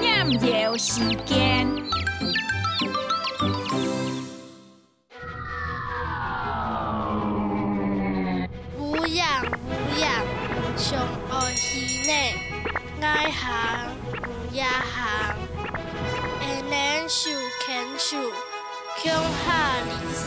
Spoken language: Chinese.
飲料时间。午陽午陽，上學時呢，愛行唔愛行，椰奶樹、檸檬恐嚇你。